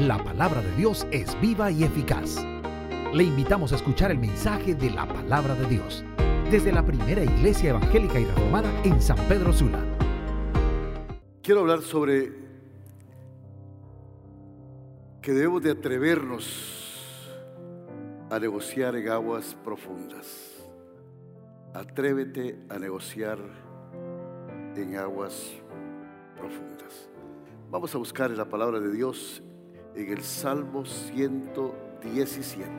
La palabra de Dios es viva y eficaz. Le invitamos a escuchar el mensaje de la palabra de Dios desde la primera iglesia evangélica y reformada en San Pedro Sula. Quiero hablar sobre que debemos de atrevernos a negociar en aguas profundas. Atrévete a negociar en aguas profundas. Vamos a buscar la palabra de Dios en el Salmo 117.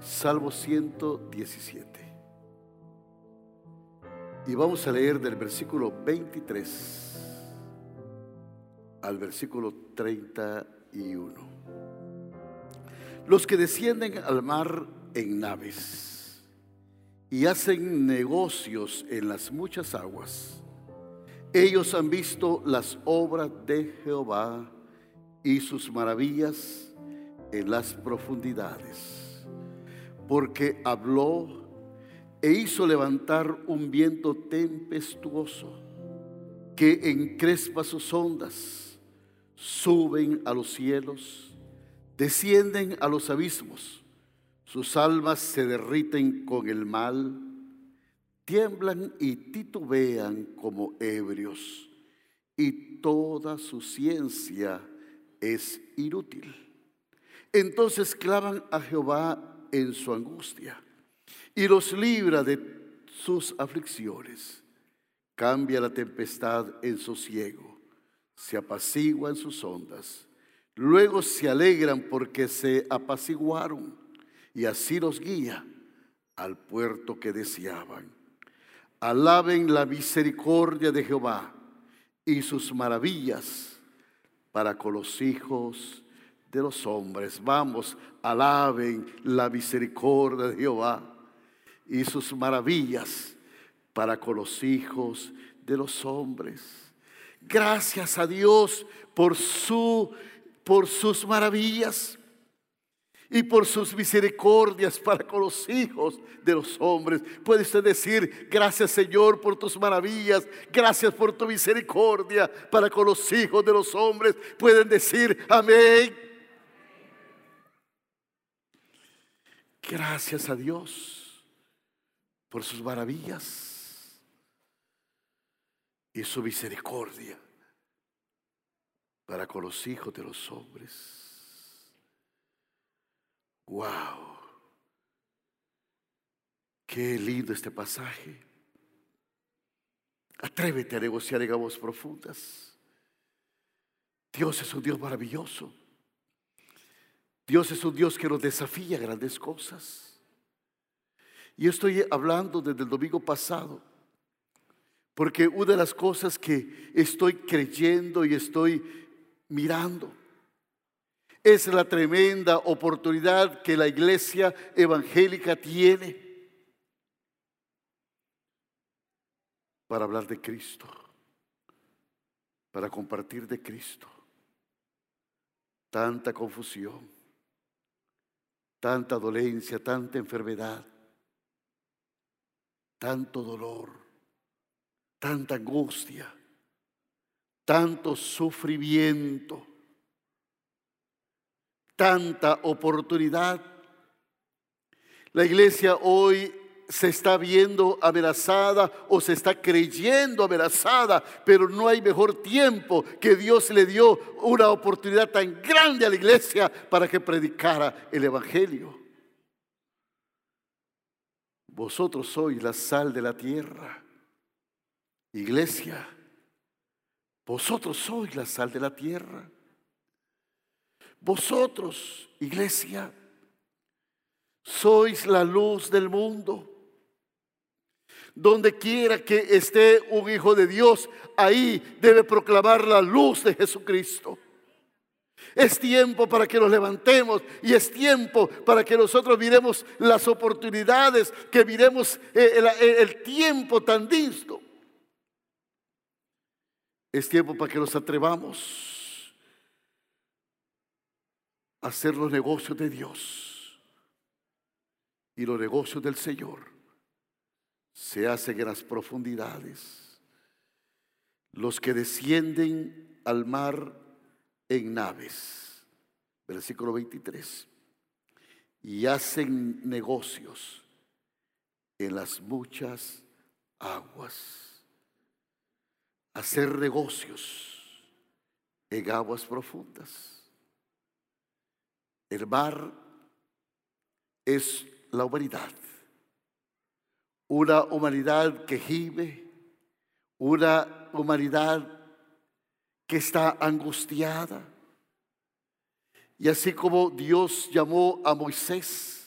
Salmo 117. Y vamos a leer del versículo 23 al versículo 31. Los que descienden al mar en naves y hacen negocios en las muchas aguas ellos han visto las obras de Jehová y sus maravillas en las profundidades, porque habló e hizo levantar un viento tempestuoso que encrespa sus ondas, suben a los cielos, descienden a los abismos, sus almas se derriten con el mal tiemblan y titubean como ebrios, y toda su ciencia es inútil. Entonces claman a Jehová en su angustia y los libra de sus aflicciones. Cambia la tempestad en sosiego, se apacigua en sus ondas. Luego se alegran porque se apaciguaron y así los guía al puerto que deseaban. Alaben la misericordia de Jehová y sus maravillas para con los hijos de los hombres. Vamos, alaben la misericordia de Jehová y sus maravillas para con los hijos de los hombres. Gracias a Dios por su por sus maravillas y por sus misericordias para con los hijos de los hombres. Puede usted decir, gracias Señor por tus maravillas, gracias por tu misericordia para con los hijos de los hombres. Pueden decir, amén. Gracias a Dios por sus maravillas y su misericordia para con los hijos de los hombres. Wow. Qué lindo este pasaje. Atrévete a negociar en aguas profundas. Dios es un Dios maravilloso. Dios es un Dios que nos desafía a grandes cosas. Y estoy hablando desde el domingo pasado, porque una de las cosas que estoy creyendo y estoy mirando es la tremenda oportunidad que la iglesia evangélica tiene para hablar de Cristo, para compartir de Cristo. Tanta confusión, tanta dolencia, tanta enfermedad, tanto dolor, tanta angustia, tanto sufrimiento tanta oportunidad. La iglesia hoy se está viendo amenazada o se está creyendo amenazada, pero no hay mejor tiempo que Dios le dio una oportunidad tan grande a la iglesia para que predicara el Evangelio. Vosotros sois la sal de la tierra. Iglesia, vosotros sois la sal de la tierra. Vosotros, iglesia, sois la luz del mundo. Donde quiera que esté un hijo de Dios, ahí debe proclamar la luz de Jesucristo. Es tiempo para que nos levantemos y es tiempo para que nosotros miremos las oportunidades, que miremos eh, el, el tiempo tan disco. Es tiempo para que nos atrevamos hacer los negocios de Dios y los negocios del Señor se hacen en las profundidades. Los que descienden al mar en naves. Versículo 23. Y hacen negocios en las muchas aguas. Hacer negocios en aguas profundas. El mar es la humanidad. Una humanidad que gime, una humanidad que está angustiada. Y así como Dios llamó a Moisés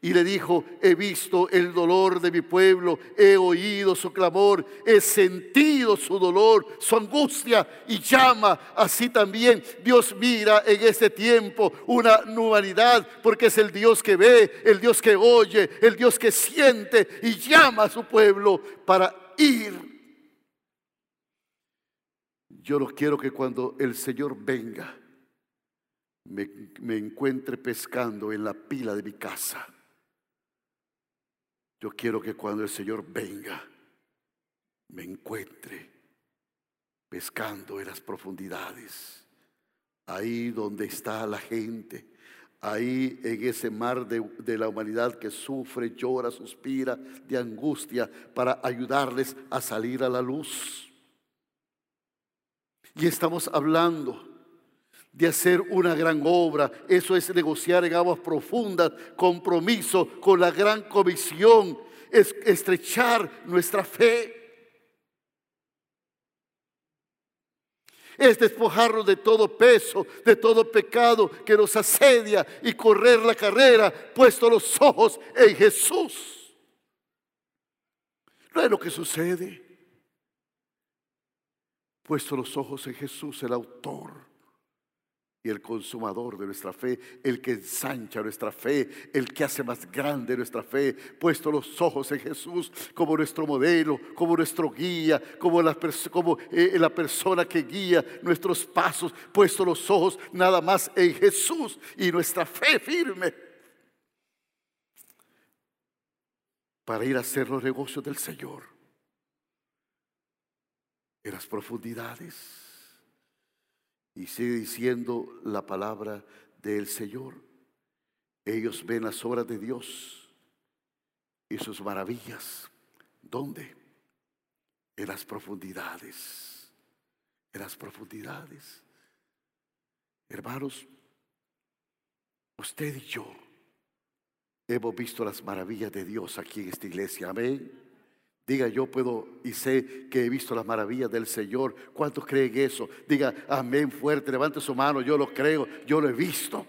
y le dijo, he visto el dolor de mi pueblo, he oído su clamor, he sentido su dolor, su angustia y llama. Así también Dios mira en este tiempo una humanidad, porque es el Dios que ve, el Dios que oye, el Dios que siente y llama a su pueblo para ir. Yo no quiero que cuando el Señor venga, me, me encuentre pescando en la pila de mi casa yo quiero que cuando el Señor venga, me encuentre pescando en las profundidades, ahí donde está la gente, ahí en ese mar de, la humanidad que sufre, llora, suspira de angustia para ayudarles a salir a la luz. Y estamos hablando de hacer una gran obra. Eso es negociar en aguas profundas, compromiso con la gran comisión, es estrechar nuestra fe. Es despojarnos de todo peso, de todo pecado que nos asedia y correr la carrera puesto los ojos en Jesús. No es lo que sucede. Puesto los ojos en Jesús, el autor el consumador de nuestra fe, el que ensancha nuestra fe, el que hace más grande nuestra fe, puesto los ojos en Jesús como nuestro modelo, como nuestro guía, como la, eh, la persona que guía nuestros pasos, puesto los ojos nada más en Jesús y nuestra fe firme. Para ir a hacer los negocios del Señor. En las profundidades y sigue diciendo la palabra del Señor. Ellos ven las obras de Dios y sus maravillas. ¿Dónde? En las profundidades. En las profundidades. Hermanos, usted y yo hemos visto las maravillas de Dios aquí en esta iglesia. Amén. Diga, yo puedo y sé que he visto las maravillas del Señor. ¿Cuántos creen eso? Diga, amén fuerte, levante su mano, yo lo creo, yo lo he visto.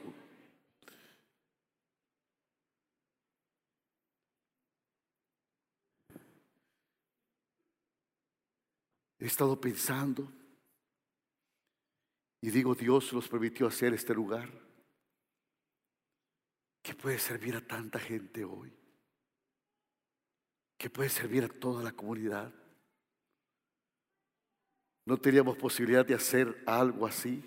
He estado pensando y digo, Dios nos permitió hacer este lugar que puede servir a tanta gente hoy que puede servir a toda la comunidad. No teníamos posibilidad de hacer algo así.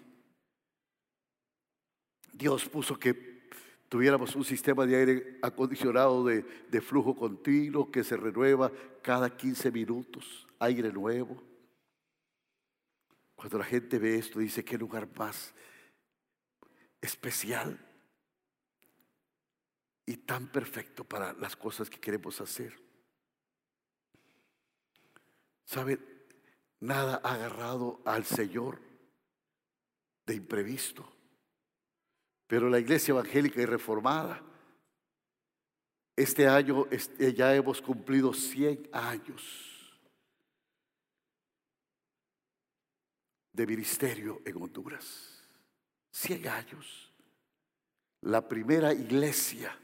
Dios puso que tuviéramos un sistema de aire acondicionado de, flujo continuo que se renueva cada 15 minutos, aire nuevo. Cuando la gente ve esto, dice, qué lugar más especial y tan perfecto para las cosas que queremos hacer. ¿Sabe? Nada ha agarrado al Señor de imprevisto. Pero la iglesia evangélica y reformada, este año este, ya hemos cumplido 100 años de ministerio en Honduras. 100 años. La primera iglesia.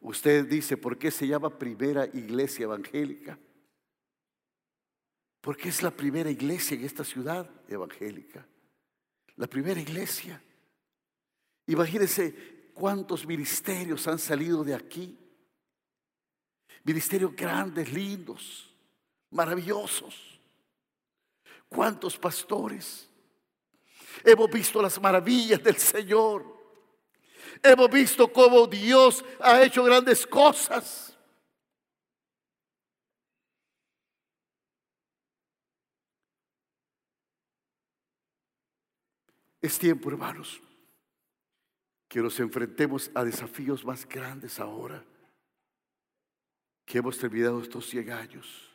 Usted dice, ¿por qué se llama primera iglesia evangélica? Porque es la primera iglesia en esta ciudad evangélica. La primera iglesia. Imagínense cuántos ministerios han salido de aquí. Ministerios grandes, lindos, maravillosos. Cuántos pastores. Hemos visto las maravillas del Señor. Hemos visto cómo Dios ha hecho grandes cosas. Es tiempo, hermanos, que nos enfrentemos a desafíos más grandes ahora, que hemos terminado estos 100 años,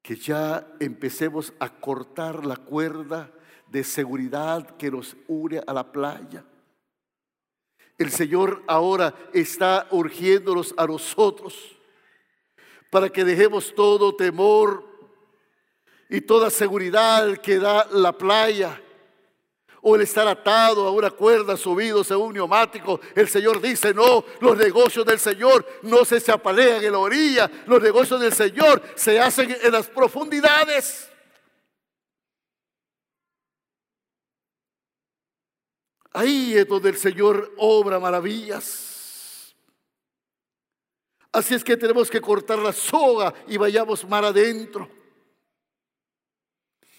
que ya empecemos a cortar la cuerda de seguridad que nos une a la playa. El Señor ahora está urgiéndonos a nosotros para que dejemos todo temor y toda seguridad que da la playa o el estar atado a una cuerda, subidos a un neumático. El Señor dice, no, los negocios del Señor no se apalean en la orilla, los negocios del Señor se hacen en las profundidades. Ahí es donde el Señor obra maravillas. Así es que tenemos que cortar la soga y vayamos mar adentro.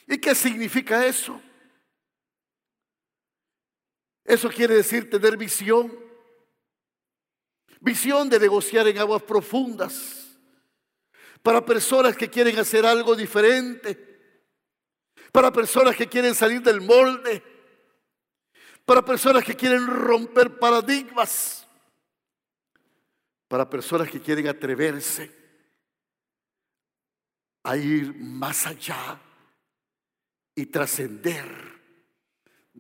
¿Y qué significa eso? Eso quiere decir tener visión. Visión de negociar en aguas profundas. Para personas que quieren hacer algo diferente. Para personas que quieren salir del molde para personas que quieren romper paradigmas, para personas que quieren atreverse a ir más allá y trascender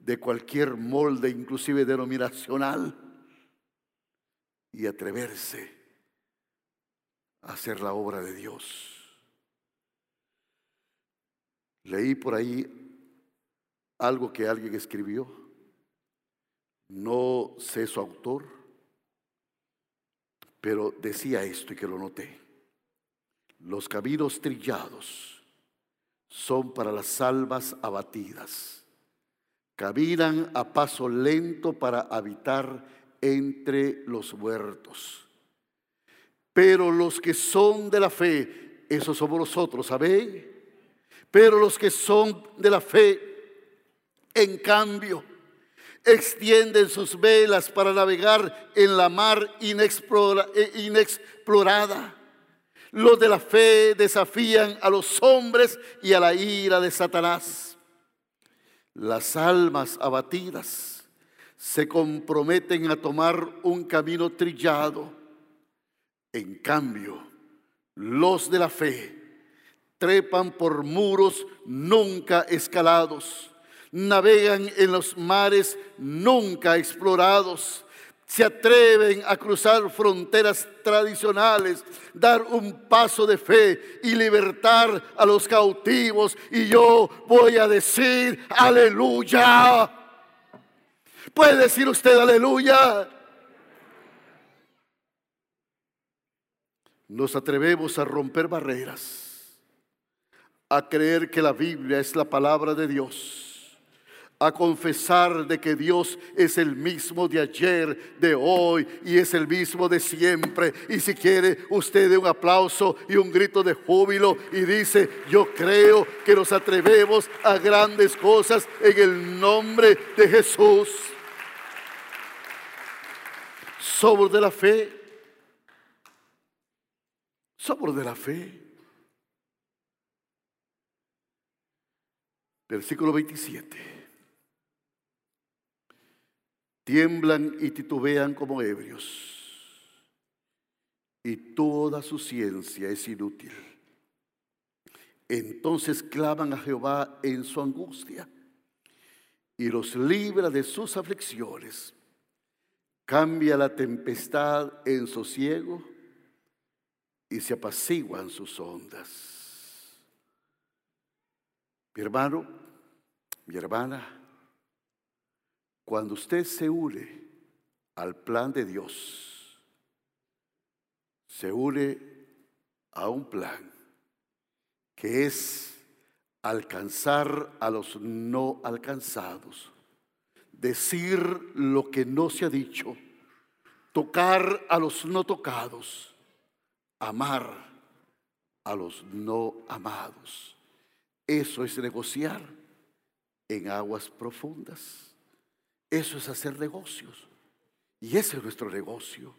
de cualquier molde, inclusive denominacional, y atreverse a hacer la obra de Dios. Leí por ahí algo que alguien escribió no sé su autor, pero decía esto y que lo noté. Los caminos trillados son para las almas abatidas. Caminan a paso lento para habitar entre los muertos. Pero los que son de la fe, esos somos nosotros, ¿sabéis? Pero los que son de la fe, en cambio, extienden sus velas para navegar en la mar eh, inexplorada. Los de la fe desafían a los hombres y a la ira de Satanás. Las almas abatidas se comprometen a tomar un camino trillado. En cambio, los de la fe trepan por muros nunca escalados navegan en los mares nunca explorados, se atreven a cruzar fronteras tradicionales, dar un paso de fe y libertar a los cautivos. Y yo voy a decir, aleluya. ¿Puede decir usted aleluya? Nos atrevemos a romper barreras, a creer que la Biblia es la palabra de Dios a confesar de que Dios es el mismo de ayer, de hoy y es el mismo de siempre. Y si quiere usted un aplauso y un grito de júbilo y dice, yo creo que nos atrevemos a grandes cosas en el nombre de Jesús. Somos de la fe. Somos de la fe. Versículo 27 tiemblan y titubean como ebrios, y toda su ciencia es inútil. Entonces claman a Jehová en su angustia y los libra de sus aflicciones. Cambia la tempestad en sosiego y se apaciguan sus ondas. Mi hermano, mi hermana, cuando usted se une al plan de Dios, se une a un plan que es alcanzar a los no alcanzados, decir lo que no se ha dicho, tocar a los no tocados, amar a los no amados. Eso es negociar en aguas profundas. Eso es hacer negocios. Y ese es nuestro negocio.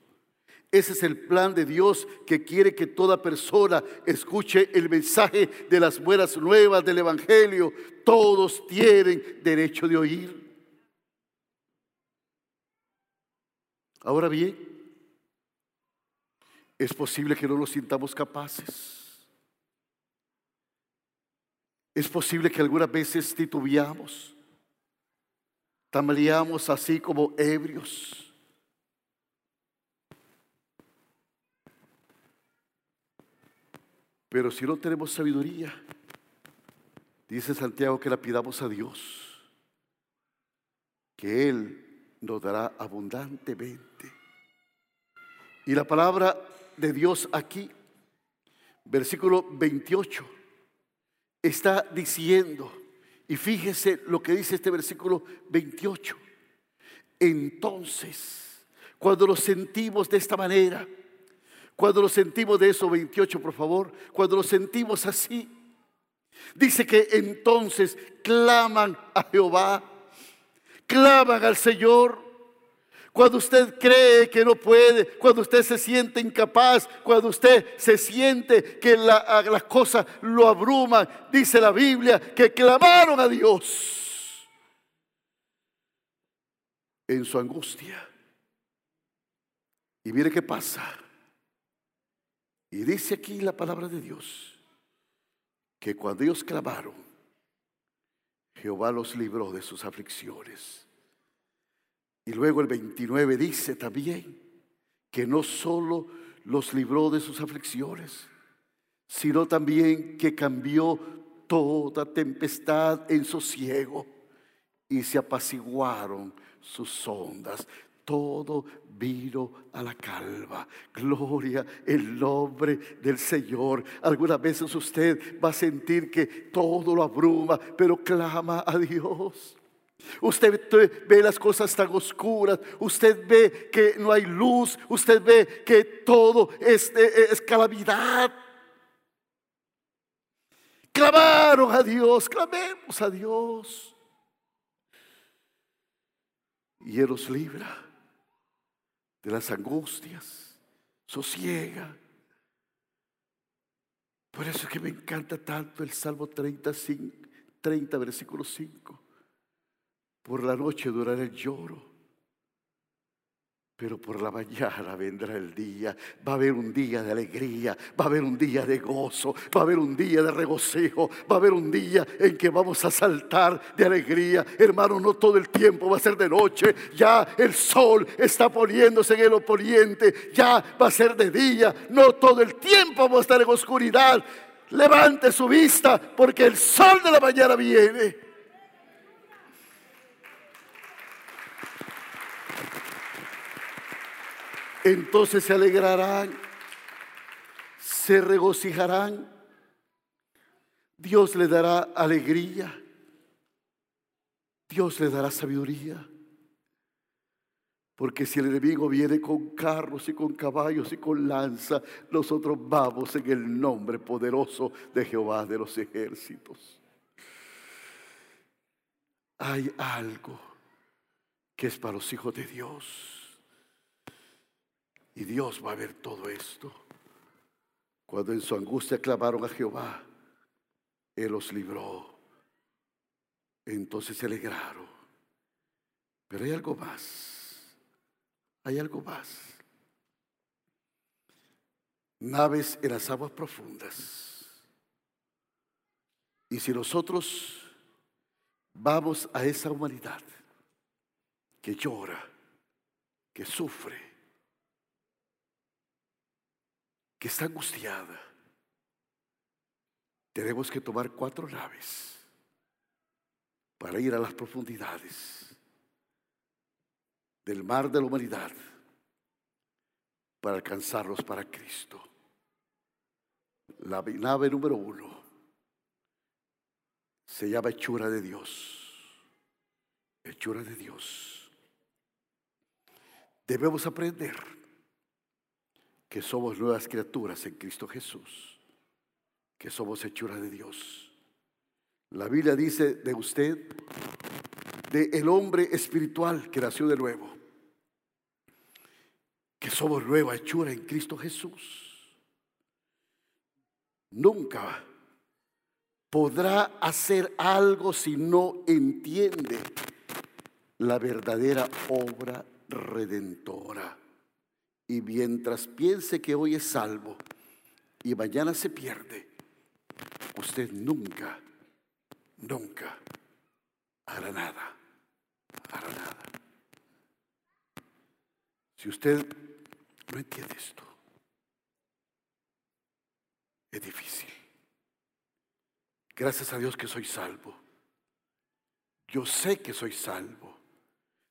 Ese es el plan de Dios que quiere que toda persona escuche el mensaje de las buenas nuevas del Evangelio. Todos tienen derecho de oír. Ahora bien, es posible que no nos sintamos capaces. Es posible que algunas veces titubeamos, tambaleamos así como ebrios. Pero si no tenemos sabiduría, dice Santiago que la pidamos a Dios, que Él nos dará abundantemente. Y la palabra de Dios aquí, versículo 28, está diciendo, y fíjese lo que dice este versículo 28, entonces, cuando lo sentimos de esta manera, cuando lo sentimos de eso, 28 por favor, cuando lo sentimos así, dice que entonces claman a Jehová, claman al Señor. Cuando usted cree que no puede, cuando usted se siente incapaz, cuando usted se siente que las la cosas lo abruman, dice la Biblia que clamaron a Dios en su angustia. Y mire qué pasa. Y dice aquí la palabra de Dios que cuando ellos clamaron, Jehová los libró de sus aflicciones. Y luego el 29 dice también que no solo los libró de sus aflicciones, sino también que cambió toda tempestad en sosiego y se apaciguaron sus ondas todo vino a la calva. Gloria el nombre del Señor. Algunas veces usted va a sentir que todo lo abruma, pero clama a Dios. Usted ve las cosas tan oscuras, usted ve que no hay luz, usted ve que todo es, es calamidad. Clamaron a Dios, clamemos a Dios. Y Él nos libra de las angustias, sosiega. Por eso es que me encanta tanto el Salmo 35, 30, versículo 5. Por la noche durará el lloro pero por la mañana vendrá el día. Va a haber un día de alegría, va a haber un día de gozo, va a haber un día de regocijo, va a haber un día en que vamos a saltar de alegría. Hermano, no todo el tiempo va a ser de noche. Ya el sol está poniéndose en el oponiente. Ya va a ser de día. No todo el tiempo vamos a estar en oscuridad. Levante su vista porque el sol de la mañana viene. Entonces se alegrarán, se regocijarán. Dios le dará alegría, Dios le dará sabiduría. Porque si el enemigo viene con carros y con caballos y con lanza, nosotros vamos en el nombre poderoso de Jehová de los ejércitos. Hay algo que es para los hijos de Dios. Y Dios va a ver todo esto. Cuando en su angustia clamaron a Jehová, Él los libró. Entonces se alegraron. Pero hay algo más. Hay algo más. Naves en las aguas profundas. Y si nosotros vamos a esa humanidad que llora, que sufre, que está angustiada, tenemos que tomar cuatro naves para ir a las profundidades del mar de la humanidad para alcanzarlos para Cristo. La nave número uno se llama hechura de Dios. Hechura de Dios. Debemos aprender que somos nuevas criaturas en Cristo Jesús, que somos hechura de Dios. La Biblia dice de usted, de el hombre espiritual que nació de nuevo, que que somos nueva hechura en Cristo Jesús, nunca podrá hacer algo si no entiende la verdadera obra redentora. Y mientras piense que hoy es salvo y mañana se pierde, usted nunca, nunca hará nada, hará nada. Si usted no entiende esto, es difícil. Gracias a Dios que soy salvo. Yo sé que soy salvo.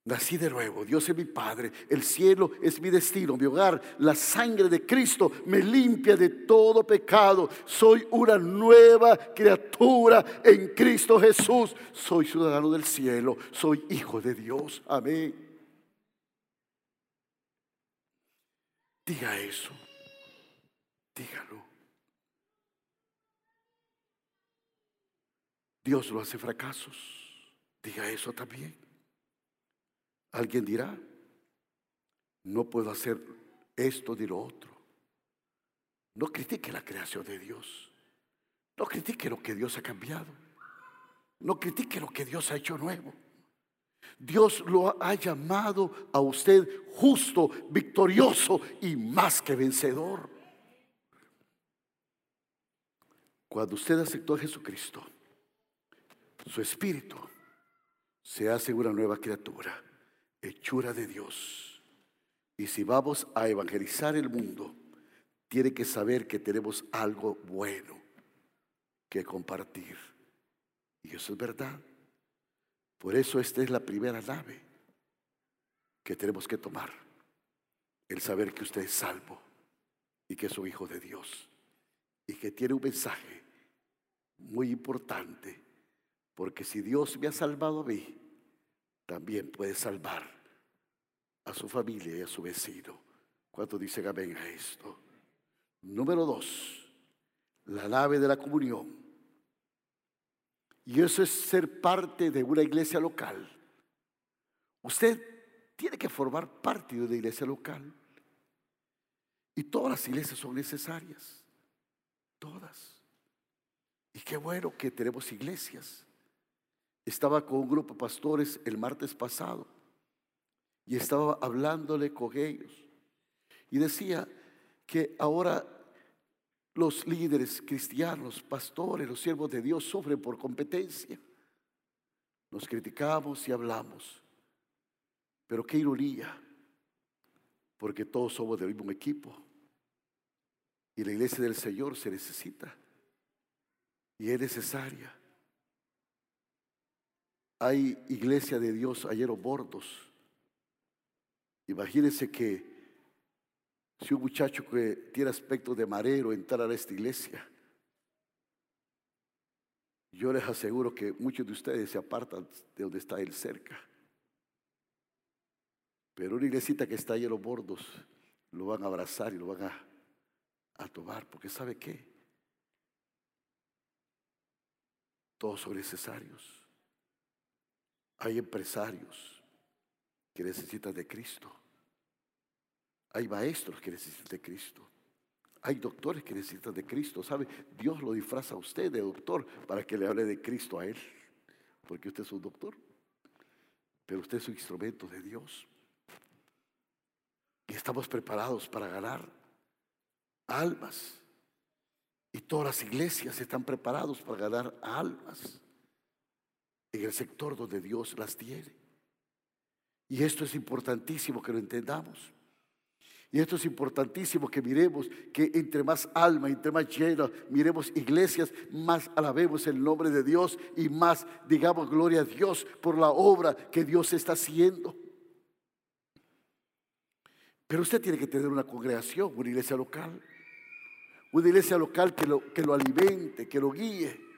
Nací de nuevo, Dios es mi Padre, el cielo es mi destino, mi hogar, la sangre de Cristo me limpia de todo pecado, soy una nueva criatura en Cristo Jesús, soy ciudadano del cielo, soy hijo de Dios, amén. Diga eso, dígalo. Dios lo hace fracasos, diga eso también. Alguien dirá, no puedo hacer esto ni lo otro. No critique la creación de Dios. No critique lo que Dios ha cambiado. No critique lo que Dios ha hecho nuevo. Dios lo ha llamado a usted justo, victorioso y más que vencedor. Cuando usted aceptó a Jesucristo, su espíritu se hace una nueva criatura hechura de Dios. Y si vamos a evangelizar el mundo, tiene que saber que tenemos algo bueno que compartir. Y eso es verdad. Por eso esta es la primera nave que tenemos que tomar. El saber que usted es salvo y que es un hijo de Dios. Y que tiene un mensaje muy importante. Porque si Dios me ha salvado a mí, también puede salvar a su familia y a su vecino. ¿Cuánto dicen amén a esto? Número dos, la nave de la comunión. Y eso es ser parte de una iglesia local. Usted tiene que formar parte de una iglesia local. Y todas las iglesias son necesarias. Todas. Y qué bueno que tenemos iglesias. Estaba con un grupo de pastores el martes pasado y estaba hablándole con ellos. Y decía que ahora los líderes cristianos, pastores, los siervos de Dios sufren por competencia. Nos criticamos y hablamos. Pero qué ironía, porque todos somos del mismo equipo. Y la iglesia del Señor se necesita. Y es necesaria. Hay iglesia de Dios ayer bordos. Imagínense que si un muchacho que tiene aspecto de marero entrara a esta iglesia, yo les aseguro que muchos de ustedes se apartan de donde está él cerca. Pero una iglesita que está lleno bordos, lo van a abrazar y lo van a, a tomar, porque ¿sabe qué? Todos son necesarios. Hay empresarios que necesitan de Cristo. Hay maestros que necesitan de Cristo. Hay doctores que necesitan de Cristo. ¿Sabe? Dios lo disfraza a usted de doctor para que le hable de Cristo a él. Porque usted es un doctor. Pero usted es un instrumento de Dios. Y estamos preparados para ganar almas. Y todas las iglesias están preparados para ganar almas en el sector donde Dios las tiene. Y esto es importantísimo que lo entendamos. Y esto es importantísimo que miremos que entre más alma, entre más llena, miremos iglesias, más alabemos el nombre de Dios y más digamos gloria a Dios por la obra que Dios está haciendo. Pero usted tiene que tener una congregación, una iglesia local, una iglesia local que lo, que lo alimente, que lo guíe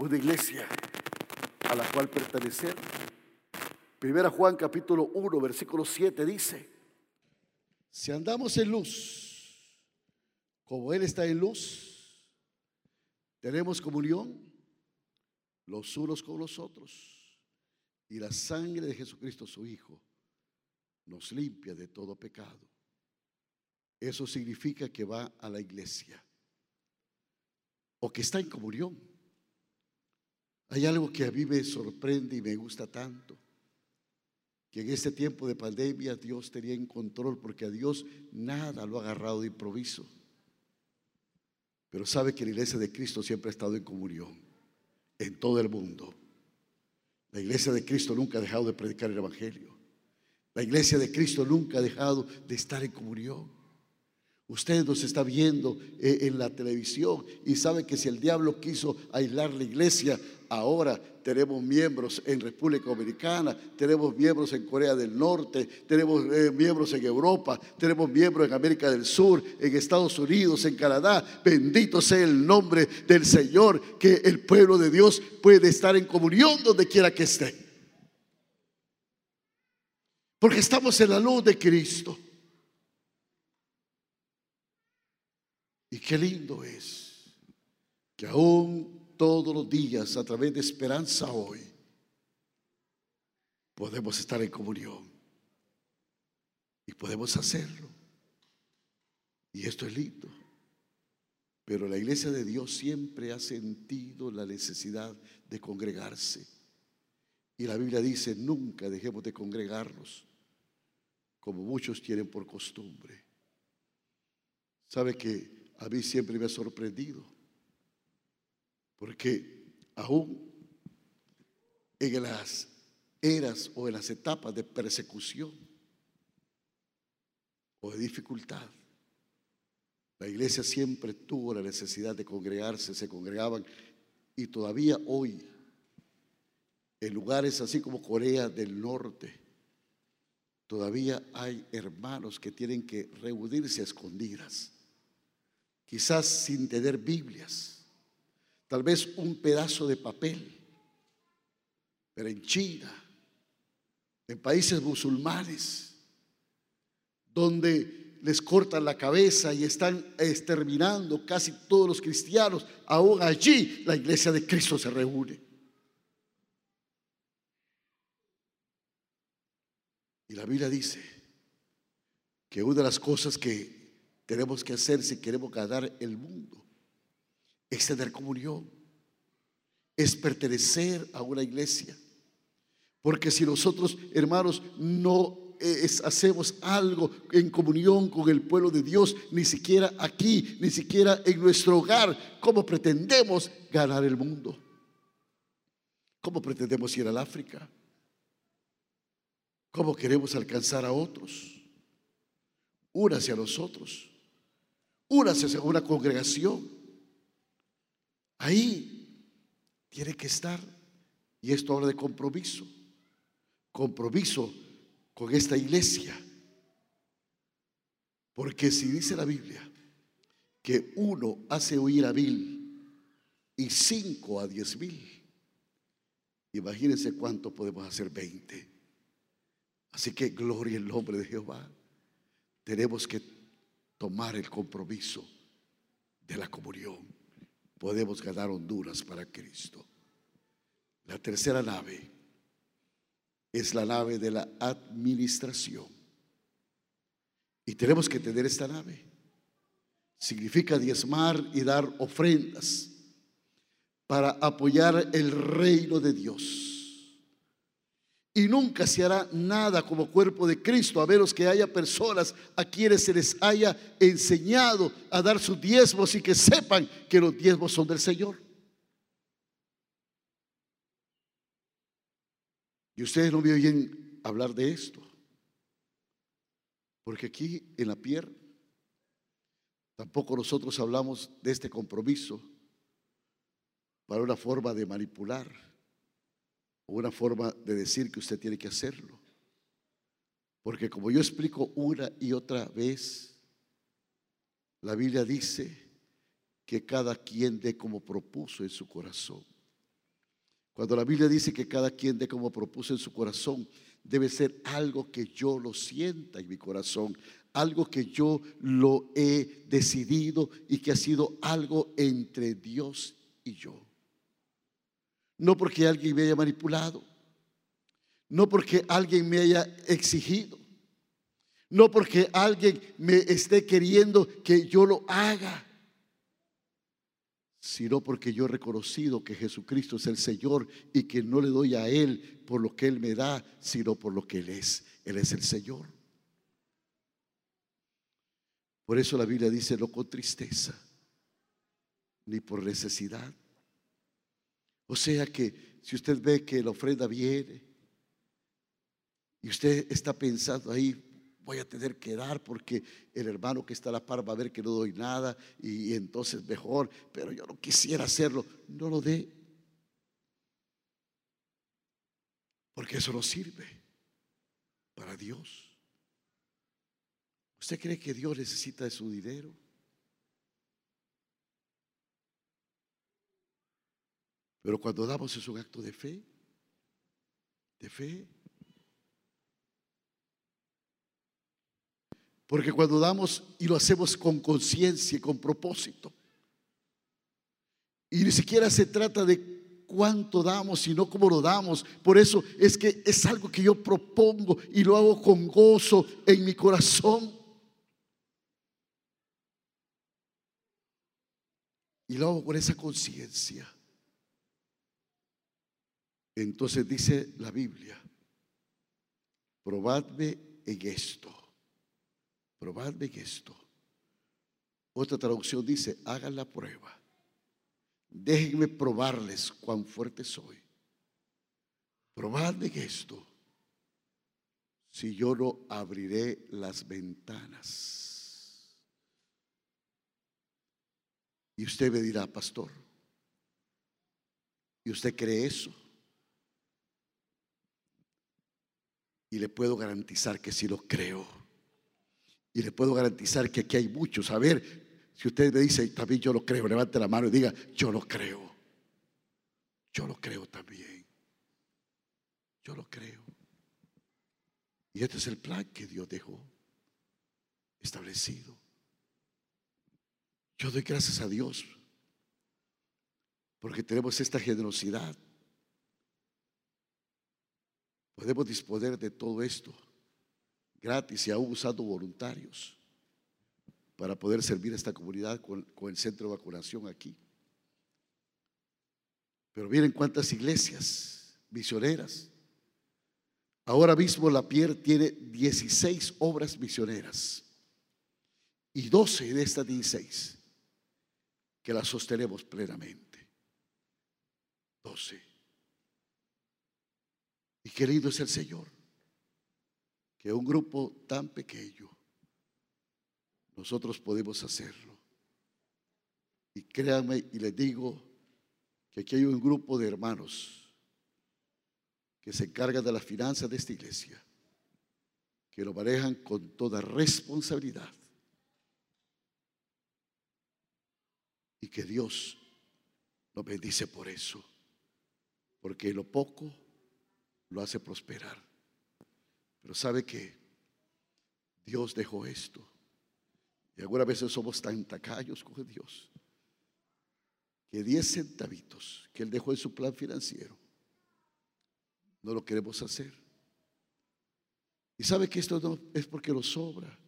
una iglesia a la cual pertenecer. Primera Juan capítulo 1, versículo 7 dice, si andamos en luz, como Él está en luz, tenemos comunión los unos con los otros. Y la sangre de Jesucristo, su Hijo, nos limpia de todo pecado. Eso significa que va a la iglesia o que está en comunión. Hay algo que a mí me sorprende y me gusta tanto, que en este tiempo de pandemia Dios tenía en control porque a Dios nada lo ha agarrado de improviso. Pero sabe que la iglesia de Cristo siempre ha estado en comunión en todo el mundo. La iglesia de Cristo nunca ha dejado de predicar el Evangelio. La iglesia de Cristo nunca ha dejado de estar en comunión. Usted nos está viendo eh, en la televisión y sabe que si el diablo quiso aislar la iglesia, ahora tenemos miembros en República Dominicana, tenemos miembros en Corea del Norte, tenemos eh, miembros en Europa, tenemos miembros en América del Sur, en Estados Unidos, en Canadá. Bendito sea el nombre del Señor, que el pueblo de Dios puede estar en comunión donde quiera que esté. Porque estamos en la luz de Cristo. Y qué lindo es que aún todos los días, a través de esperanza hoy, podemos estar en comunión. Y podemos hacerlo. Y esto es lindo. Pero la iglesia de Dios siempre ha sentido la necesidad de congregarse. Y la Biblia dice, nunca dejemos de congregarnos, como muchos tienen por costumbre. ¿Sabe que a mí siempre me ha sorprendido. Porque aún en las eras o en las etapas de persecución o de dificultad, la iglesia siempre tuvo la necesidad de congregarse, se congregaban y todavía hoy, en lugares así como Corea del Norte, todavía hay hermanos que tienen que reunirse a escondidas quizás sin tener Biblias, tal vez un pedazo de papel, pero en China, en países musulmanes, donde les cortan la cabeza y están exterminando casi todos los cristianos, aún allí la iglesia de Cristo se reúne. Y la Biblia dice que una de las cosas que tenemos que hacer si queremos ganar el mundo. Es tener comunión. Es pertenecer a una iglesia. Porque si nosotros, hermanos, no eh, hacemos algo en comunión con el pueblo de Dios, ni siquiera aquí, ni siquiera en nuestro hogar, ¿cómo pretendemos ganar el mundo? ¿Cómo pretendemos ir al África? ¿Cómo queremos alcanzar a otros? Únase a nosotros una congregación. Ahí tiene que estar. Y esto habla de compromiso. Compromiso con esta iglesia. Porque si dice la Biblia que uno hace oír a mil y cinco a diez mil, imagínense cuánto podemos hacer veinte. Así que gloria el nombre de Jehová. Tenemos que tomar el compromiso de la comunión, podemos ganar Honduras para Cristo. La tercera nave es la nave de la administración. Y tenemos que tener esta nave. Significa diezmar y dar ofrendas para apoyar el reino de Dios. Y nunca se hará nada como cuerpo de Cristo a menos que haya personas a quienes se les haya enseñado a dar sus diezmos y que sepan que los diezmos son del Señor. Y ustedes no me oyen hablar de esto. Porque aquí en la piel tampoco nosotros hablamos de este compromiso para una forma de manipular una forma de decir que usted tiene que hacerlo. Porque como yo explico una y otra vez, la Biblia dice que cada quien dé como propuso en su corazón. Cuando la Biblia dice que cada quien dé como propuso en su corazón, debe ser algo que yo lo sienta en mi corazón, algo que yo lo he decidido y que ha sido algo entre Dios y yo. No porque alguien me haya manipulado. No porque alguien me haya exigido. No porque alguien me esté queriendo que yo lo haga, sino porque yo he reconocido que Jesucristo es el Señor y que no le doy a Él por lo que Él me da, sino por lo que Él es. Él es el Señor. Por eso la Biblia dice no con tristeza, ni por necesidad. O sea que si usted ve que la ofrenda viene y usted está pensando ahí, voy a tener que dar porque el hermano que está a la par va a ver que no doy nada y, entonces mejor, pero yo no quisiera hacerlo, no lo dé. Porque eso no sirve para Dios. ¿Usted cree que Dios necesita de su dinero? Pero cuando damos es un acto de fe, de fe. Porque cuando damos y lo hacemos con conciencia y con propósito, y ni siquiera se trata de cuánto damos, sino cómo lo damos. Por eso es que es algo que yo propongo y lo hago con gozo en mi corazón. Y lo hago con esa conciencia. Entonces dice la Biblia, probadme en esto probadme esto. Otra traducción dice, hagan la prueba. Déjenme probarles cuán fuerte soy. Probadme esto. Si yo no abriré las ventanas. Y usted me dirá, pastor, ¿y usted cree eso? Y le puedo garantizar que sí lo creo. Y le puedo garantizar que aquí hay muchos. A ver, si usted me dice, también yo lo creo, levante la mano y diga, yo lo creo. Yo lo creo también. Yo lo creo. Y este es el plan que Dios dejó establecido. Yo doy gracias a Dios porque tenemos esta generosidad. Podemos disponer de todo esto gratis y aún usando voluntarios para poder servir a esta comunidad con, el centro de vacunación aquí. Pero miren cuántas iglesias misioneras. Ahora mismo la Pierre tiene 16 obras misioneras y 12 de estas 16 que las sostenemos plenamente. 12. Y querido es el Señor que un grupo tan pequeño nosotros podemos hacerlo. Y créanme y les digo que aquí hay un grupo de hermanos que se encargan de las finanzas de esta iglesia, que lo manejan con toda responsabilidad. Y que Dios nos bendice por eso, porque lo poco lo hace prosperar. Pero sabe que Dios dejó esto. Y algunas veces somos tan tacaños con Dios que 10 centavitos que Él dejó en su plan financiero no lo queremos hacer. Y sabe que esto no es porque nos sobra,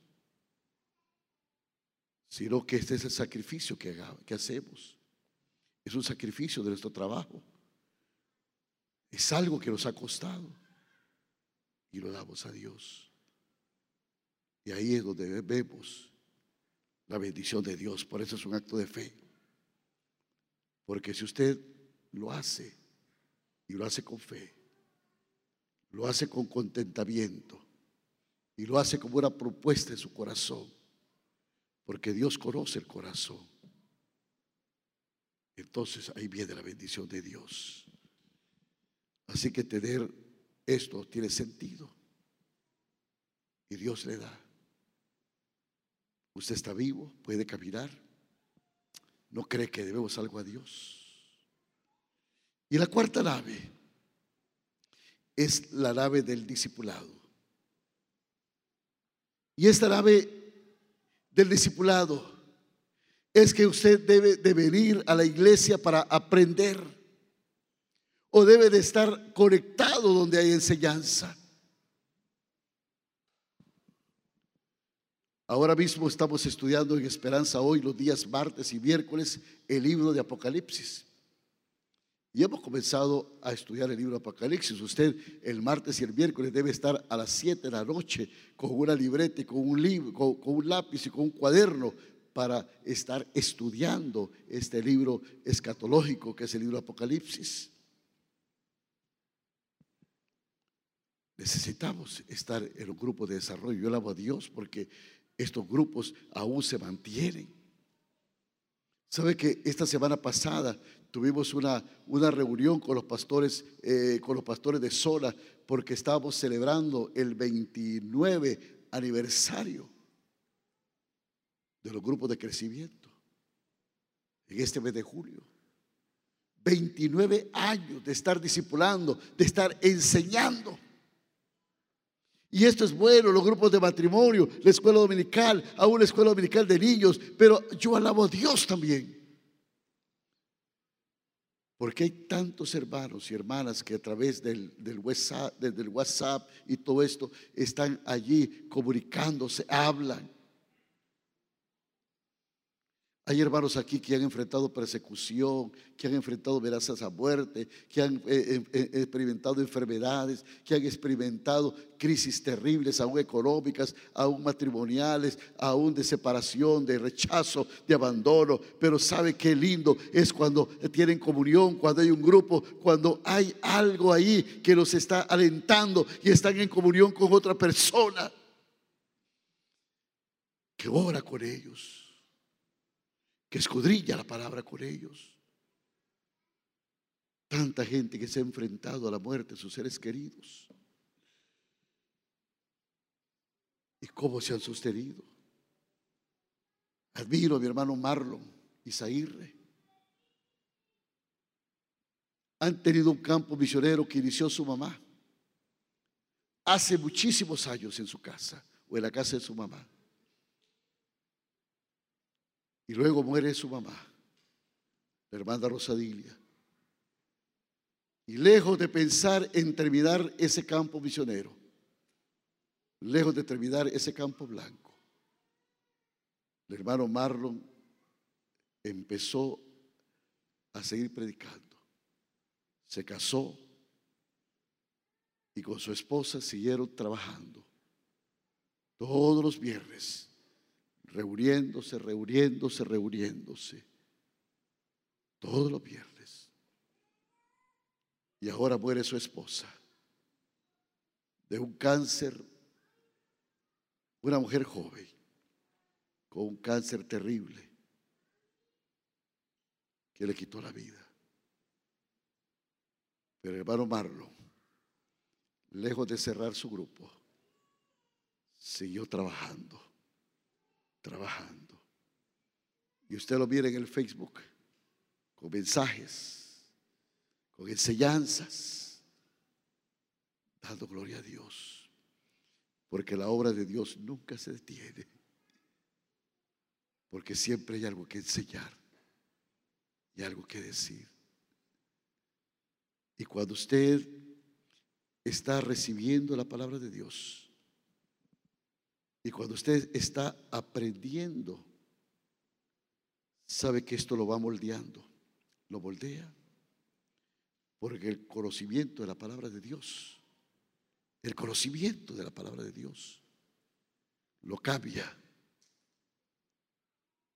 sino que este es el sacrificio que, que hacemos. Es un sacrificio de nuestro trabajo. Es algo que nos ha costado y lo damos a Dios. Y ahí es donde vemos la bendición de Dios. Por eso es un acto de fe. Porque si usted lo hace y lo hace con fe, lo hace con contentamiento y lo hace como una propuesta en su corazón, porque Dios conoce el corazón. Entonces ahí viene la bendición de Dios. Así que tener esto tiene sentido. Y Dios le da. Usted está vivo, puede caminar. No cree que debemos algo a Dios. Y la cuarta nave es la nave del discipulado. Y esta nave del discipulado es que usted debe de venir a la iglesia para aprender o debe de estar conectado donde hay enseñanza. Ahora mismo estamos estudiando en Esperanza hoy, los días martes y miércoles, el libro de Apocalipsis. Y hemos comenzado a estudiar el libro de Apocalipsis. Usted el martes y el miércoles debe estar a las 7 de la noche con una libreta y con un, libro, con, un lápiz y con un cuaderno para estar estudiando este libro escatológico que es el libro de Apocalipsis. Necesitamos estar en un grupo de desarrollo. Yo alabo a Dios porque estos grupos aún se mantienen. ¿Sabe que esta semana pasada tuvimos una, una reunión con los pastores, eh, con los pastores de Sola, porque estábamos celebrando el 29 aniversario de los grupos de crecimiento en este mes de julio. 29 años de estar discipulando, de estar enseñando. Y esto es bueno, los grupos de matrimonio, la escuela dominical, aún la escuela dominical de niños, pero yo alabo a Dios también. Porque hay tantos hermanos y hermanas que a través del, WhatsApp, del WhatsApp y todo esto están allí comunicándose, hablan. Hay hermanos aquí que han enfrentado persecución, que han enfrentado amenazas a muerte, que han eh, eh, eh, experimentado enfermedades, que han experimentado crisis terribles, aún económicas, aún matrimoniales, aún de separación, de rechazo, de abandono. Pero sabe qué lindo es cuando tienen comunión, cuando hay un grupo, cuando hay algo ahí que los está alentando y están en comunión con otra persona que ora con ellos que escudrilla la palabra con ellos. Tanta gente que se ha enfrentado a la muerte de sus seres queridos. ¿Y cómo se han sostenido? Admiro a mi hermano Marlon Zairre. Han tenido un campo misionero que inició su mamá hace muchísimos años en su casa o en la casa de su mamá. Y luego muere su mamá, la hermana Rosadilia. Y lejos de pensar en terminar ese campo misionero, lejos de terminar ese campo blanco, el hermano Marlon empezó a seguir predicando. Se casó y con su esposa siguieron trabajando todos los viernes reuniéndose, reuniéndose, reuniéndose. Todos los viernes. Y ahora muere su esposa de un cáncer, una mujer joven, con un cáncer terrible que le quitó la vida. Pero el hermano Marlon, lejos de cerrar su grupo, siguió trabajando trabajando. Y usted lo mira en el Facebook con mensajes, con enseñanzas, dando gloria a Dios. Porque la obra de Dios nunca se detiene. Porque siempre hay algo que enseñar y algo que decir. Y cuando usted está recibiendo la palabra de Dios, y cuando usted está aprendiendo, sabe que esto lo va moldeando, lo moldea. Porque el conocimiento de la palabra de Dios, el conocimiento de la palabra de Dios, lo cambia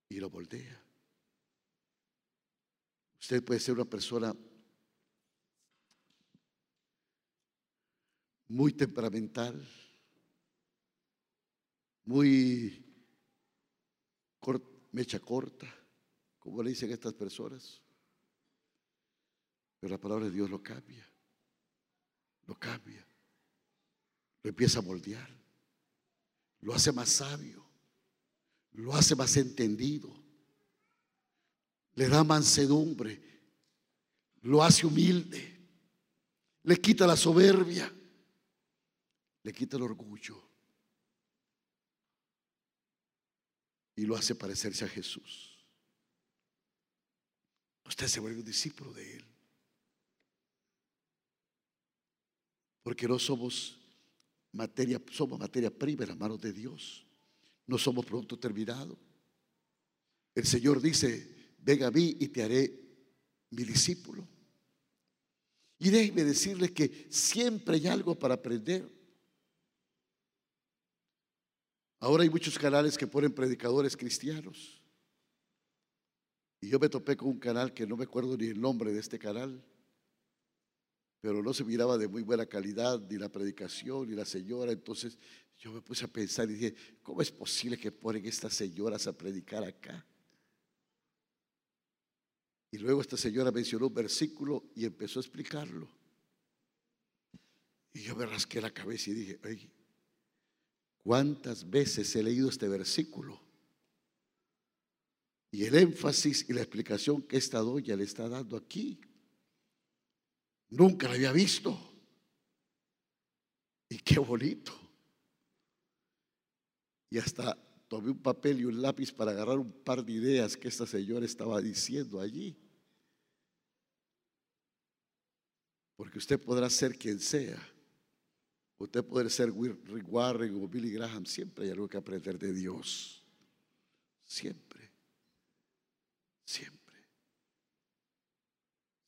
y lo moldea. Usted puede ser una persona muy temperamental, muy mecha corta, como le dicen estas personas. Pero la palabra de Dios lo cambia, lo cambia, lo empieza a moldear, lo hace más sabio, lo hace más entendido, le da mansedumbre, lo hace humilde, le quita la soberbia, le quita el orgullo y lo hace parecerse a Jesús. Usted se vuelve un discípulo de Él. Porque no somos materia, somos materia prima en las manos de Dios. no somos producto terminado. El Señor dice, ven a mí y te haré mi discípulo. Y déjeme decirle que siempre hay algo para aprender. Ahora hay muchos canales que ponen predicadores cristianos. Y yo me topé con un canal que no me acuerdo ni el nombre de este canal, pero no se miraba de muy buena calidad ni la predicación ni la señora. Entonces yo me puse a pensar y dije, ¿cómo es posible que ponen estas señoras a predicar acá? Y luego esta señora mencionó un versículo y empezó a explicarlo. Y yo me rasqué la cabeza y dije, ay, ¿cuántas veces he leído este versículo? Y el énfasis y la explicación que esta doña le está dando aquí, nunca la había visto. Y qué bonito. Y hasta tomé un papel y un lápiz para agarrar un par de ideas que esta señora estaba diciendo allí. Porque usted podrá ser quien sea. Usted puede ser Rick Warren o Billy Graham. Siempre hay algo que aprender de Dios. Siempre. Siempre.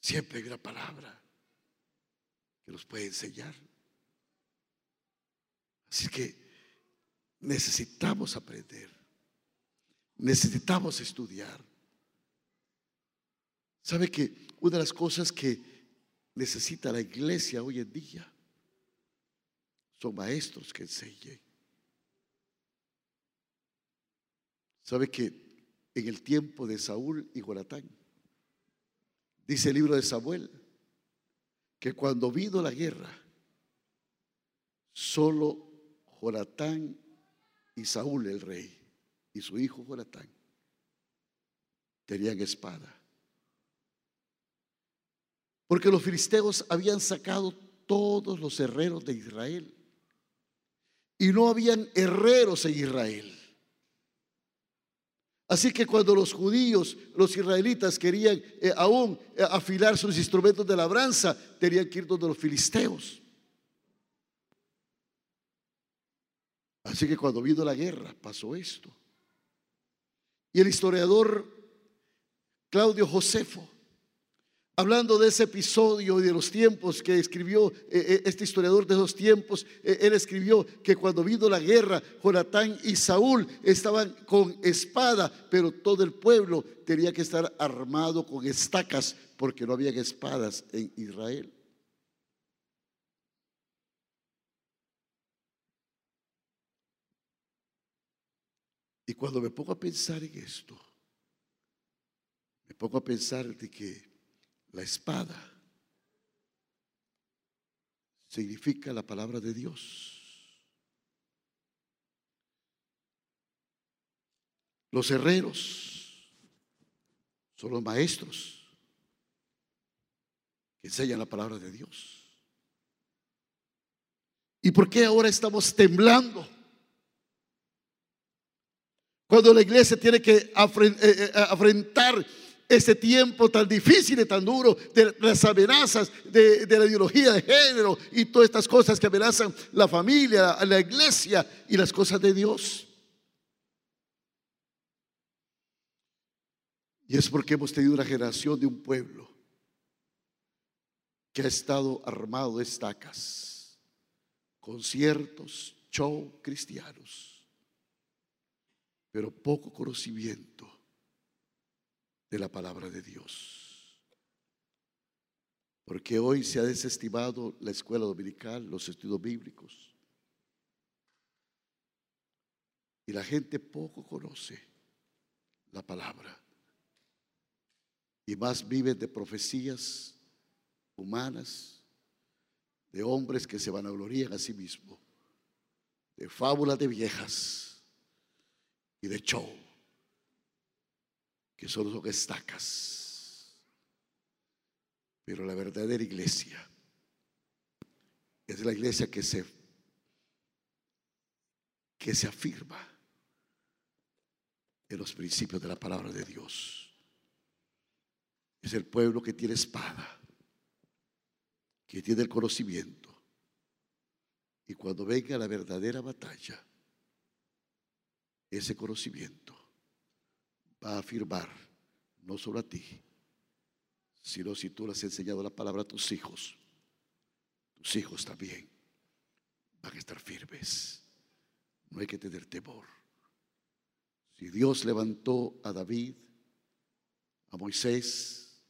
Siempre hay una palabra que nos puede enseñar. Así que necesitamos aprender. Necesitamos estudiar. ¿Sabe que una de las cosas que necesita la iglesia hoy en día son maestros que enseñen. ¿Sabe que en el tiempo de Saúl y Jonatán, dice el libro de Samuel, que cuando vino la guerra, solo Jonatán y Saúl el rey y su hijo Jonatán tenían espada. Porque los filisteos habían sacado todos los herreros de Israel. Y no habían herreros en Israel. Así que cuando los judíos, los israelitas querían eh, aún eh, afilar sus instrumentos de labranza, tenían que ir donde los filisteos. Así que cuando vino la guerra pasó esto. Y el historiador Claudio Josefo Hablando de ese episodio y de los tiempos que escribió eh, eh, este historiador de esos tiempos, eh, él escribió que cuando vino la guerra, Jonatán y Saúl estaban con espada, pero todo el pueblo tenía que estar armado con estacas porque no había espadas en Israel. Y cuando me pongo a pensar en esto, me pongo a pensar de que la espada significa la palabra de Dios. Los herreros son los maestros que enseñan la palabra de Dios. ¿Y por qué ahora estamos temblando? Cuando la iglesia tiene que eh, ese tiempo tan difícil y tan duro de las amenazas de, la ideología de género y todas estas cosas que amenazan la familia, la iglesia y las cosas de Dios. Y es porque hemos tenido una generación de un pueblo que ha estado armado de estacas, conciertos, show cristianos, pero poco conocimiento de la palabra de Dios. Porque hoy se ha desestimado la escuela dominical, los estudios bíblicos. Y la gente poco conoce la palabra. Y más vive de profecías humanas, de hombres que se vanaglorían a sí mismos, de fábulas de viejas y de show que solo son estacas. Pero la verdadera iglesia es la iglesia que se que se afirma en los principios de la palabra de Dios. Es el pueblo que tiene espada, que tiene el conocimiento. Y cuando venga la verdadera batalla, ese conocimiento va a afirmar no solo a ti, sino si tú le has enseñado la palabra a tus hijos, tus hijos también van a estar firmes. No hay que tener temor. Si Dios levantó a David, a Moisés,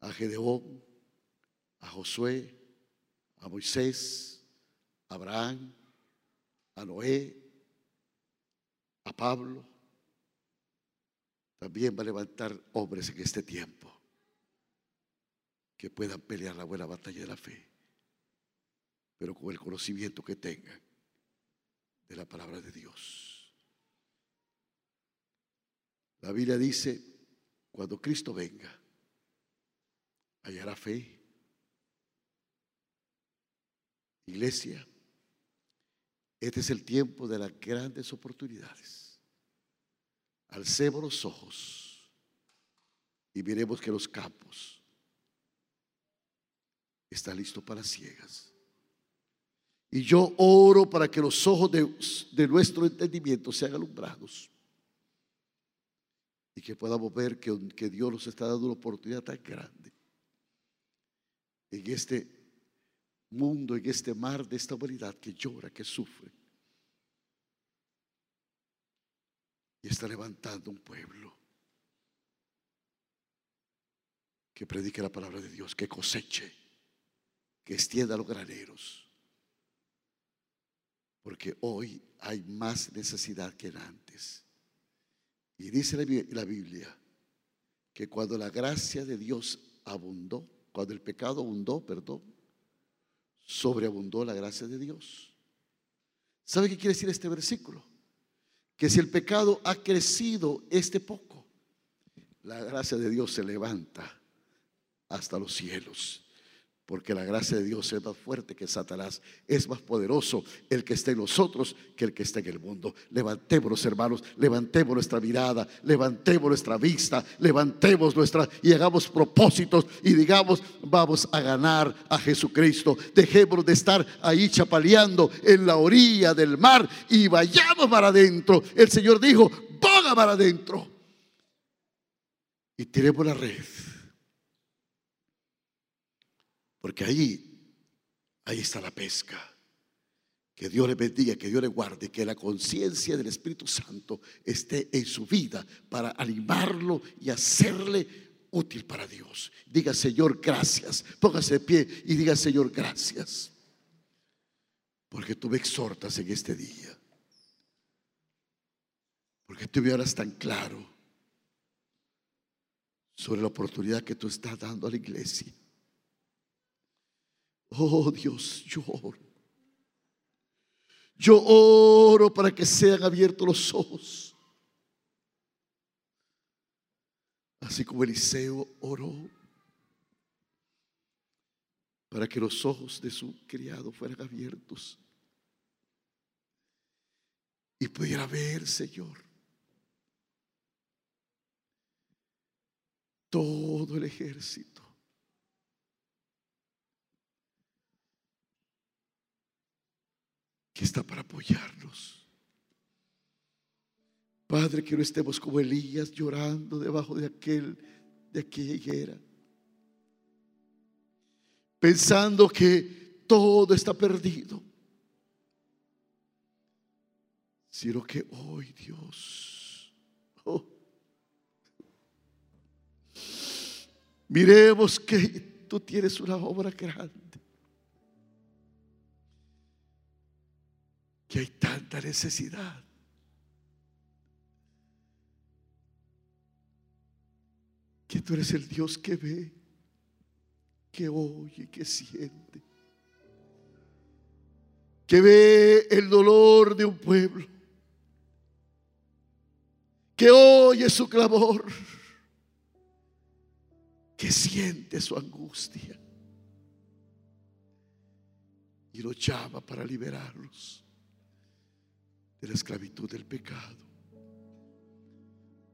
a Gedeón, a Josué, a Moisés, a Abraham, a Noé, a Pablo, también va a levantar hombres en este tiempo que puedan pelear la buena batalla de la fe, pero con el conocimiento que tengan de la palabra de Dios. La Biblia dice, cuando Cristo venga, hallará fe. Iglesia, este es el tiempo de las grandes oportunidades. Alcemos los ojos y miremos que los campos están listos para ciegas. Y yo oro para que los ojos de, nuestro entendimiento sean alumbrados. Y que podamos ver que, que Dios nos está dando una oportunidad tan grande en este mundo, en este mar de esta humanidad que llora, que sufre. Y está levantando un pueblo que predique la palabra de Dios, que coseche, que extienda los graneros. Porque hoy hay más necesidad que antes. Y dice la Biblia que cuando la gracia de Dios abundó, cuando el pecado abundó, perdón, sobreabundó la gracia de Dios. ¿Sabe qué quiere decir este versículo? Que si el pecado ha crecido este poco, la gracia de Dios se levanta hasta los cielos porque la gracia de Dios es más fuerte que Satanás, es más poderoso el que está en nosotros que el que está en el mundo. Levantémonos, hermanos, levantemos nuestra mirada, levantemos nuestra vista, levantemos nuestra y hagamos propósitos y digamos, vamos a ganar a Jesucristo. Dejémonos de estar ahí chapaleando en la orilla del mar y vayamos para adentro. El Señor dijo, ponga para adentro. Y tiremos la red porque ahí, ahí está la pesca. Que Dios le bendiga, que Dios le guarde, que la conciencia del Espíritu Santo esté en su vida para animarlo y hacerle útil para Dios. Diga, Señor, gracias. Póngase de pie y diga, Señor, gracias. Porque tú me exhortas en este día. Porque tú me hablas tan claro sobre la oportunidad que tú estás dando a la iglesia. Oh Dios, yo oro. Yo oro para que sean abiertos los ojos. Así como Eliseo oró para que los ojos de su criado fueran abiertos y pudiera ver, Señor, todo el ejército está para apoyarnos. Padre, que no estemos como Elías llorando debajo de aquel, de aquella higuera, pensando que todo está perdido, sino que hoy Dios, oh, miremos que tú tienes una obra grande que hay tanta necesidad. Que tú eres el Dios que ve, que oye, que siente, que ve el dolor de un pueblo, que oye su clamor, que siente su angustia. Y lo llama para liberarlos de la esclavitud del pecado,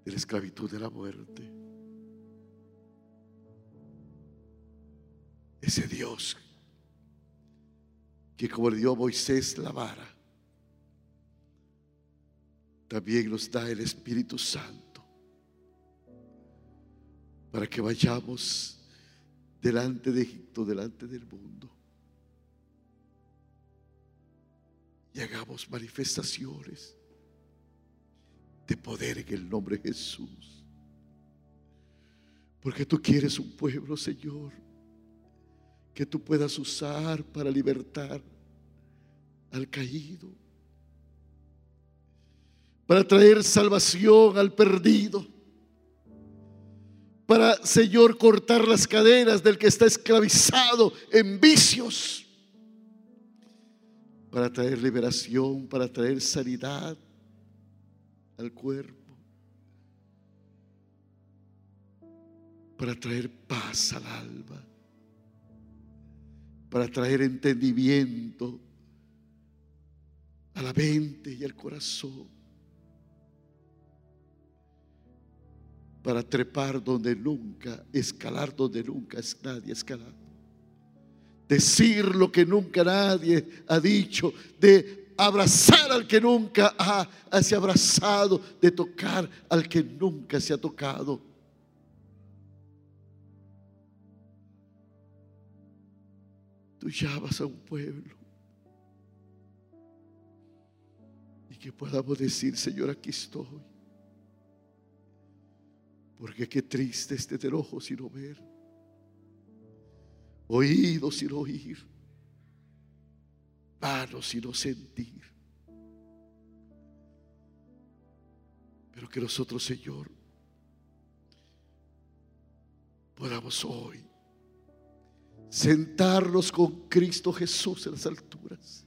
de la esclavitud de la muerte. Ese Dios que como le dio a Moisés la vara, también nos da el Espíritu Santo para que vayamos delante de Egipto, delante del mundo y hagamos manifestaciones de poder en el nombre de Jesús. Porque tú quieres un pueblo, Señor, que tú puedas usar para libertar al caído, para traer salvación al perdido, para, Señor, cortar las cadenas del que está esclavizado en vicios, para traer liberación, para traer sanidad al cuerpo, para traer paz al alma, para traer entendimiento a la mente y al corazón, para trepar donde nunca, escalar donde nunca nadie escalado, decir lo que nunca nadie ha dicho, de abrazar al que nunca ha, ha abrazado, de tocar al que nunca se ha tocado. Tú llamas a un pueblo y que podamos decir, Señor, aquí estoy. Porque qué triste es tener ojos sin ver, oídos sin oír manos no sentir. Pero que nosotros, Señor, podamos hoy sentarnos con Cristo Jesús en las alturas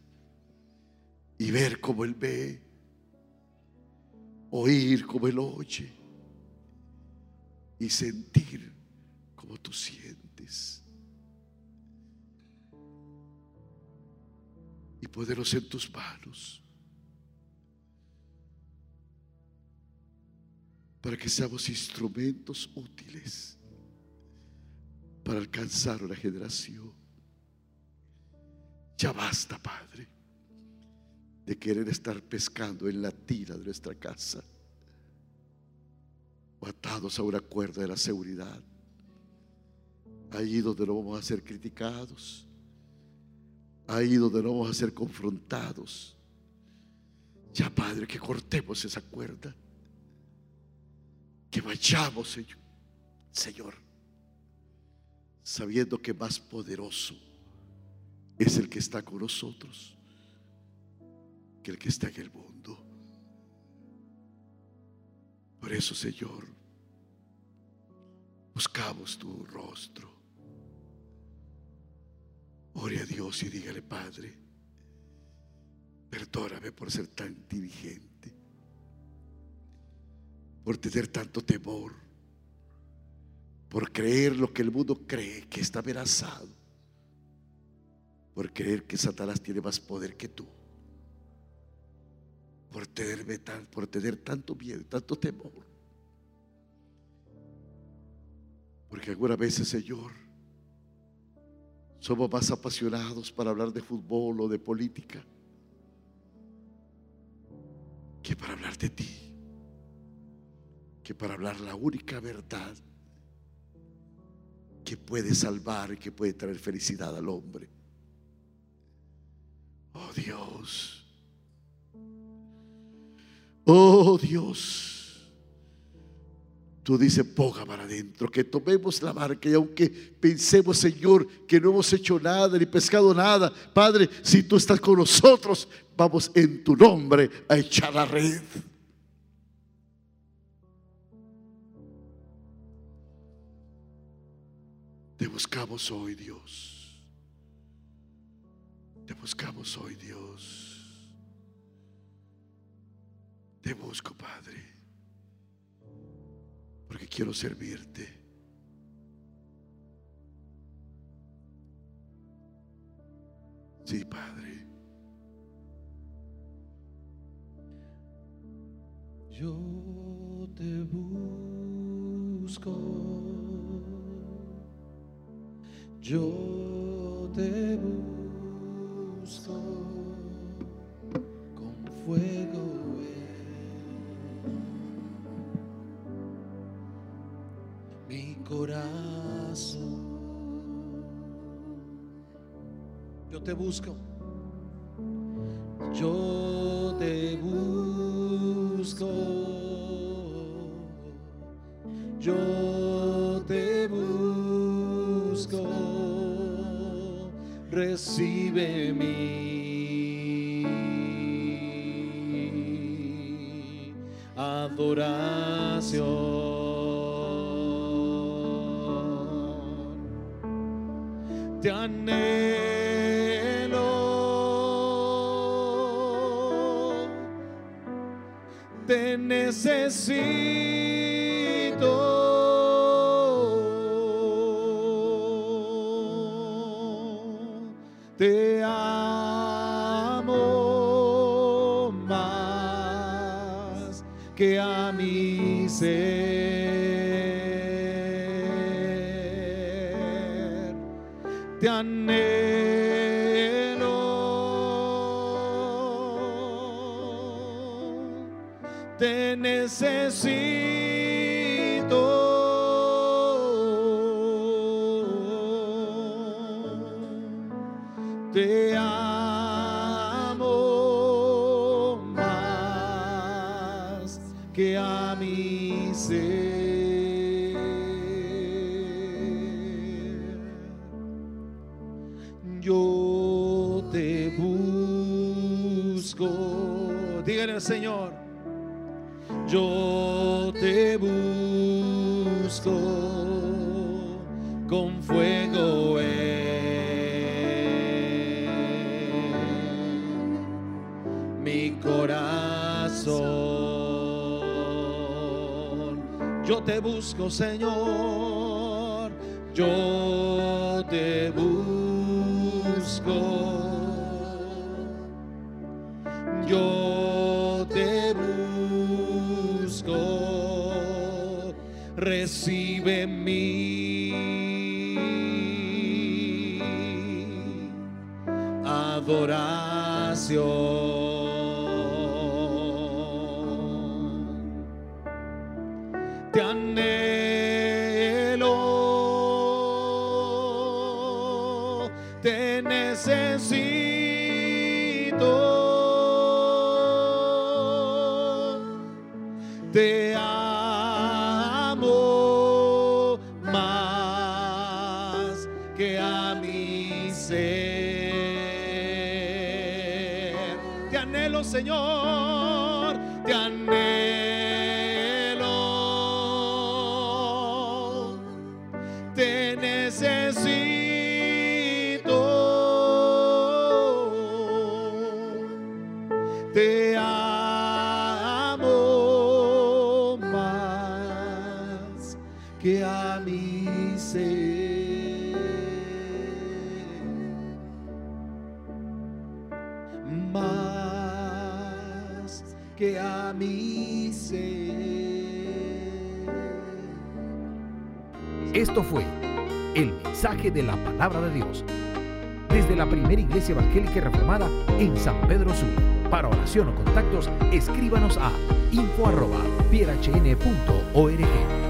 y ver como Él ve, oír como Él oye y sentir como tú sientes. Y poderos en tus manos. Para que seamos instrumentos útiles para alcanzar una generación. Ya basta, Padre, de querer estar pescando en la tira de nuestra casa o atados a una cuerda de la seguridad. Allí donde no vamos a ser criticados ahí donde no vamos a ser confrontados. Ya, Padre, que cortemos esa cuerda. Que vayamos, Señor, Señor, sabiendo que más poderoso es el que está con nosotros que el que está en el mundo. Por eso, Señor, buscamos tu rostro. Ore a Dios y dígale, Padre, perdóname por ser tan diligente, por tener tanto temor, por creer lo que el mundo cree que está amenazado, por creer que Satanás tiene más poder que tú, por, tenerme tan, por tener tanto miedo, tanto temor. Porque algunas veces, Señor, somos más apasionados para hablar de fútbol o de política que para hablar de ti, que para hablar la única verdad que puede salvar y que puede traer felicidad al hombre. Oh Dios, oh Dios. Tú dices, ponga para adentro, que tomemos la barca y aunque pensemos, Señor, que no hemos hecho nada ni pescado nada, Padre, si tú estás con nosotros, vamos en tu nombre a echar la red. Te buscamos hoy, Dios. Te buscamos hoy, Dios. Te busco, Padre porque quiero servirte. Sí, Padre. Yo te busco. Yo te busco corazón. Yo te busco. Yo te busco. Yo te busco. Recibe mi adoración. Te anhelo, te necesito, te amo más que a mi ser Yo te busco, Señor. Yo te busco. Yo te busco. Recibe mi adoración. Señor, Fue el mensaje de la palabra de Dios desde la primera iglesia evangélica reformada en San Pedro Sur. Para oración o contactos, escríbanos a info@pierhn.org.